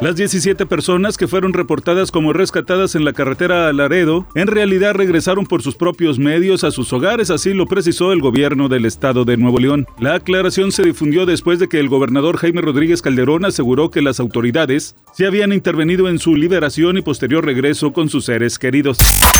Las 17 personas que fueron reportadas como rescatadas en la carretera a Laredo en realidad regresaron por sus propios medios a sus hogares, así lo precisó el gobierno del estado de Nuevo León. La aclaración se difundió después de que el gobernador Jaime Rodríguez Calderón aseguró que las autoridades se habían intervenido en su liberación y posterior regreso con sus seres queridos.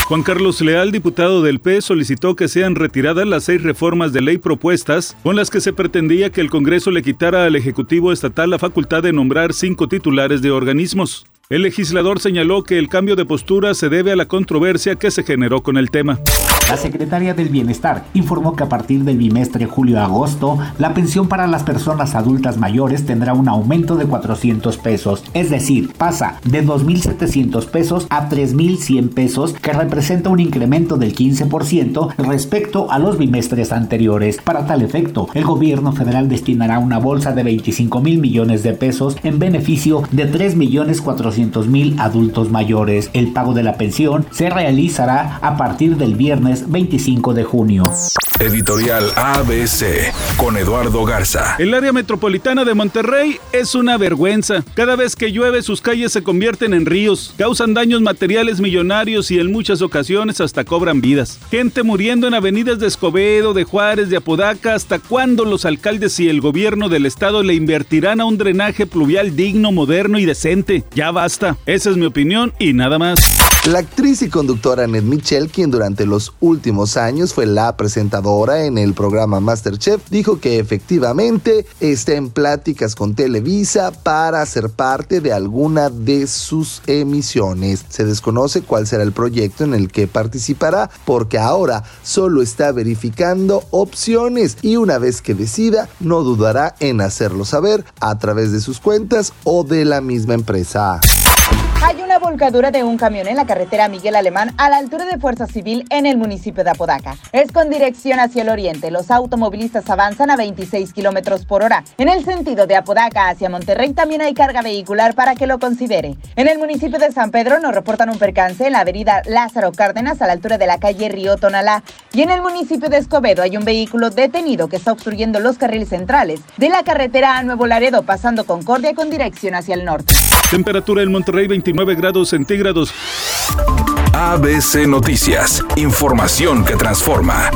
Juan Carlos Leal, diputado del P, solicitó que sean retiradas las seis reformas de ley propuestas con las que se pretendía que el Congreso le quitara al Ejecutivo Estatal la facultad de nombrar cinco titulares de organismos. El legislador señaló que el cambio de postura se debe a la controversia que se generó con el tema. La secretaria del Bienestar informó que a partir del bimestre julio-agosto, la pensión para las personas adultas mayores tendrá un aumento de 400 pesos, es decir, pasa de 2.700 pesos a 3.100 pesos, que representa un incremento del 15% respecto a los bimestres anteriores. Para tal efecto, el gobierno federal destinará una bolsa de 25 mil millones de pesos en beneficio de 3.400.000 400.000 adultos mayores. El pago de la pensión se realizará a partir del viernes 25 de junio. Editorial ABC con Eduardo Garza. El área metropolitana de Monterrey es una vergüenza. Cada vez que llueve sus calles se convierten en ríos, causan daños materiales millonarios y en muchas ocasiones hasta cobran vidas. Gente muriendo en avenidas de Escobedo, de Juárez, de Apodaca, hasta cuándo los alcaldes y el gobierno del estado le invertirán a un drenaje pluvial digno, moderno y decente. Ya va esa es mi opinión y nada más. La actriz y conductora Ned Michel, quien durante los últimos años fue la presentadora en el programa Masterchef, dijo que efectivamente está en pláticas con Televisa para ser parte de alguna de sus emisiones. Se desconoce cuál será el proyecto en el que participará porque ahora solo está verificando opciones y una vez que decida no dudará en hacerlo saber a través de sus cuentas o de la misma empresa. Hay una volcadura de un camión en la carretera Miguel Alemán a la altura de Fuerza Civil en el municipio de Apodaca. Es con dirección hacia el oriente. Los automovilistas avanzan a 26 kilómetros por hora. En el sentido de Apodaca hacia Monterrey también hay carga vehicular para que lo considere. En el municipio de San Pedro nos reportan un percance en la avenida Lázaro Cárdenas a la altura de la calle Río Tonalá. Y en el municipio de Escobedo hay un vehículo detenido que está obstruyendo los carriles centrales de la carretera a Nuevo Laredo pasando Concordia con dirección hacia el norte. Temperatura en Monterrey 29 grados centígrados. ABC Noticias. Información que transforma.